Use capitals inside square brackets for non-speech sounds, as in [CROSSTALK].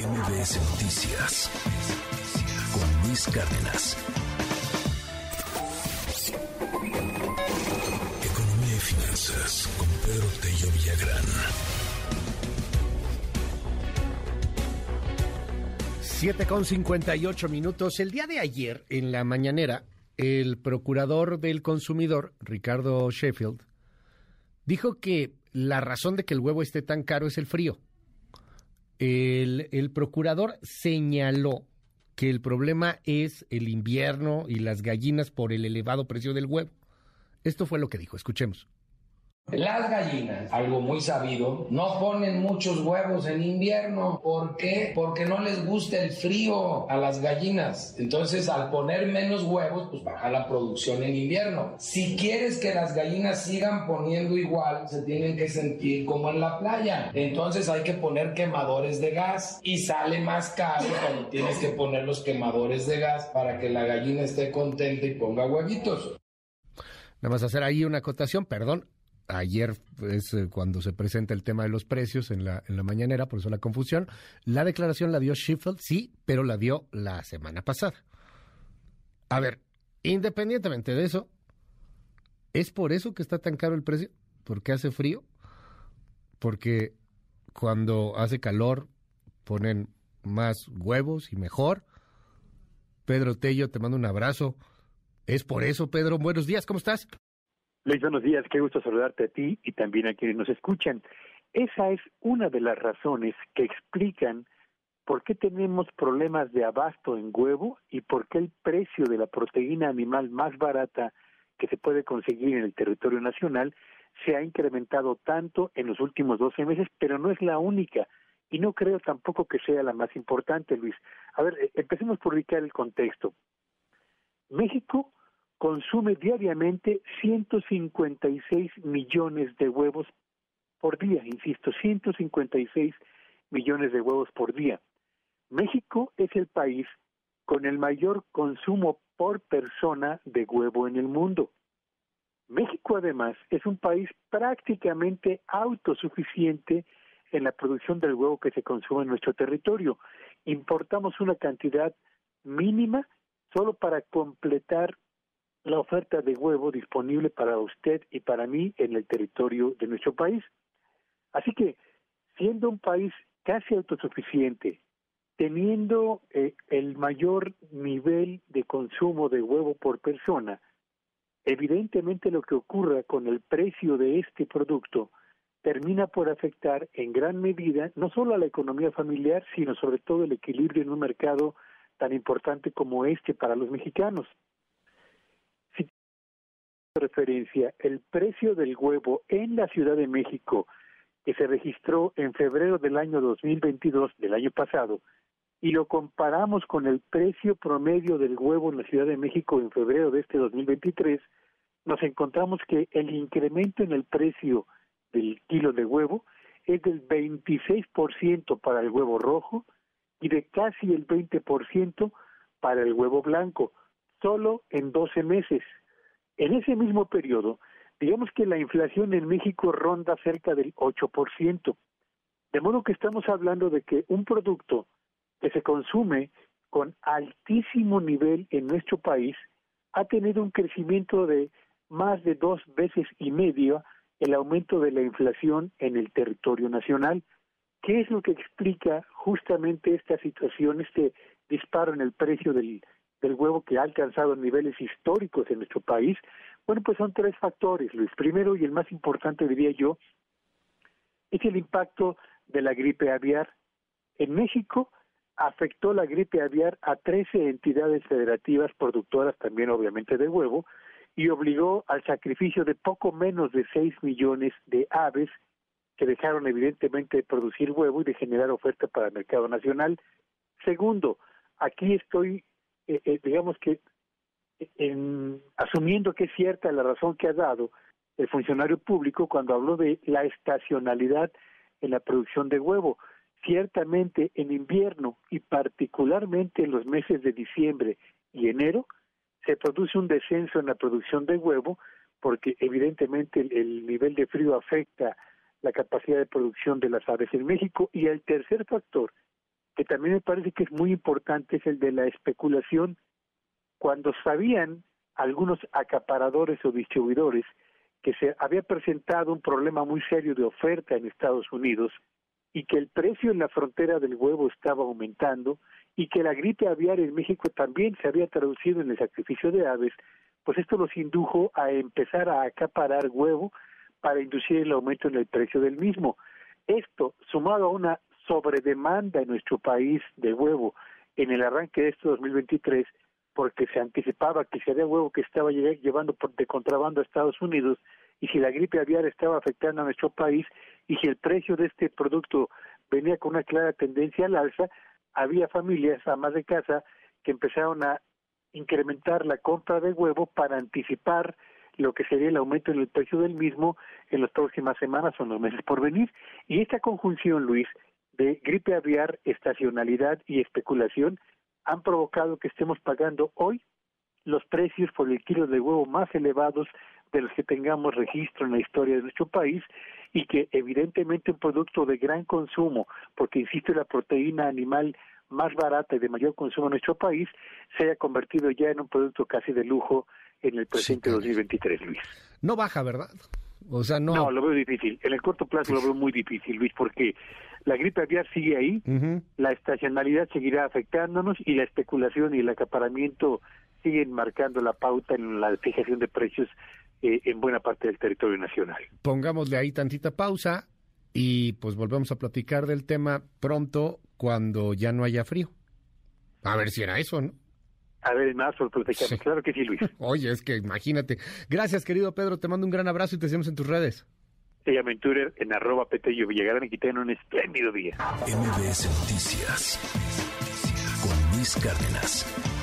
MBS Noticias con Luis Cárdenas. Economía y finanzas con Pedro Tello Villagrán. 7 con 58 minutos. El día de ayer, en la mañanera, el procurador del consumidor, Ricardo Sheffield, dijo que la razón de que el huevo esté tan caro es el frío. El, procurador señaló que el problema es el invierno y las gallinas por el elevado precio del huevo. Esto fue lo que dijo. Escuchemos. Las gallinas, algo muy sabido, no ponen muchos huevos en invierno. ¿Por qué? Porque no les gusta el frío a las gallinas. Entonces, al poner menos huevos, pues baja la producción en invierno. Si quieres que las gallinas sigan poniendo igual, se tienen que sentir como en la playa. Entonces hay que poner quemadores de gas y sale más caro cuando tienes que poner los quemadores de gas para que la gallina esté contenta y ponga huevitos. Nada más hacer ahí una acotación, perdón, ayer es eh, cuando se presenta el tema de los precios en la, en mañanera, por eso la confusión. La declaración la dio Sheffield, sí, pero la dio la semana pasada. A ver, independientemente de eso, ¿es por eso que está tan caro el precio? ¿Porque hace frío? Porque cuando hace calor ponen más huevos y mejor. Pedro Tello, te mando un abrazo. ¿Es por eso, Pedro? Buenos días, ¿cómo estás? Luis, buenos días, qué gusto saludarte a ti y también a quienes nos escuchan. Esa es una de las razones que explican por qué tenemos problemas de abasto en huevo y por qué el precio de la proteína animal más barata que se puede conseguir en el territorio nacional se ha incrementado tanto en los últimos 12 meses, pero no es la única y no creo tampoco que sea la más importante, Luis. A ver, eh, empecemos por ubicar el contexto. México consume diariamente 156 millones de huevos por día, insisto, 156 millones de huevos por día. México es el país con el mayor consumo por persona de huevo en el mundo. México además es un país prácticamente autosuficiente en la producción del huevo que se consume en nuestro territorio. Importamos una cantidad mínima solo para completar la oferta de huevo disponible para usted y para mí en el territorio de nuestro país. Así que, siendo un país casi autosuficiente, teniendo eh, el mayor nivel de consumo de huevo por persona, evidentemente lo que ocurra con el precio de este producto termina por afectar en gran medida no solo a la economía familiar, sino sobre todo el equilibrio en un mercado tan importante como este para los mexicanos referencia el precio del huevo en la Ciudad de México que se registró en febrero del año 2022 del año pasado y lo comparamos con el precio promedio del huevo en la Ciudad de México en febrero de este 2023, nos encontramos que el incremento en el precio del kilo de huevo es del 26% para el huevo rojo y de casi el 20% para el huevo blanco, solo en 12 meses. En ese mismo periodo, digamos que la inflación en México ronda cerca del 8%, de modo que estamos hablando de que un producto que se consume con altísimo nivel en nuestro país ha tenido un crecimiento de más de dos veces y medio el aumento de la inflación en el territorio nacional. ¿Qué es lo que explica justamente esta situación, este disparo en el precio del del huevo que ha alcanzado niveles históricos en nuestro país? Bueno, pues son tres factores, Luis. Primero y el más importante, diría yo, es el impacto de la gripe aviar. En México afectó la gripe aviar a 13 entidades federativas productoras también obviamente de huevo y obligó al sacrificio de poco menos de 6 millones de aves que dejaron evidentemente de producir huevo y de generar oferta para el mercado nacional. Segundo, aquí estoy eh, eh, digamos que en, asumiendo que es cierta la razón que ha dado el funcionario público cuando habló de la estacionalidad en la producción de huevo. Ciertamente en invierno y particularmente en los meses de diciembre y enero se produce un descenso en la producción de huevo porque evidentemente el nivel de frío afecta la capacidad de producción de las aves en México y el tercer factor que también me parece que es muy importante es el de la especulación. Cuando sabían algunos acaparadores o distribuidores que se había presentado un problema muy serio de oferta en Estados Unidos y que el precio en la frontera del huevo estaba aumentando y que la gripe aviar en México también se había traducido en el sacrificio de aves, pues esto los indujo a empezar a acaparar huevo para inducir el aumento en el precio del mismo. Esto, sumado a una sobredemanda en nuestro país de huevo en el arranque de este 2023, porque se anticipaba que si había huevo que estaba llevando de contrabando a Estados Unidos y si la gripe aviar estaba afectando a nuestro país y si el precio de este producto venía con una clara tendencia al alza, había familias, amas de casa, que empezaron a incrementar la compra de huevo para anticipar lo que sería el aumento en el precio del mismo en las próximas semanas o en los meses por venir. Y esta conjunción, Luis, de gripe aviar, estacionalidad y especulación han provocado que estemos pagando hoy los precios por el kilo de huevo más elevados de los que tengamos registro en la historia de nuestro país y que evidentemente un producto de gran consumo, porque insisto, la proteína animal más barata y de mayor consumo en nuestro país, se haya convertido ya en un producto casi de lujo en el presente 2023, Luis. No baja, ¿verdad? O sea, no... No, lo veo difícil. En el corto plazo lo veo muy difícil, Luis, porque la gripe aviar sigue ahí, la estacionalidad seguirá afectándonos y la especulación y el acaparamiento siguen marcando la pauta en la fijación de precios eh, en buena parte del territorio nacional. Pongámosle ahí tantita pausa y pues volvemos a platicar del tema pronto cuando ya no haya frío. A ver si era eso, ¿no? A ver, más por Claro que sí, Luis. [LAUGHS] Oye, es que imagínate. Gracias, querido Pedro. Te mando un gran abrazo y te vemos en tus redes. Ella Venturer en arroba Petello Villagrán y que tengan un espléndido día. MBS Noticias con Luis Cárdenas.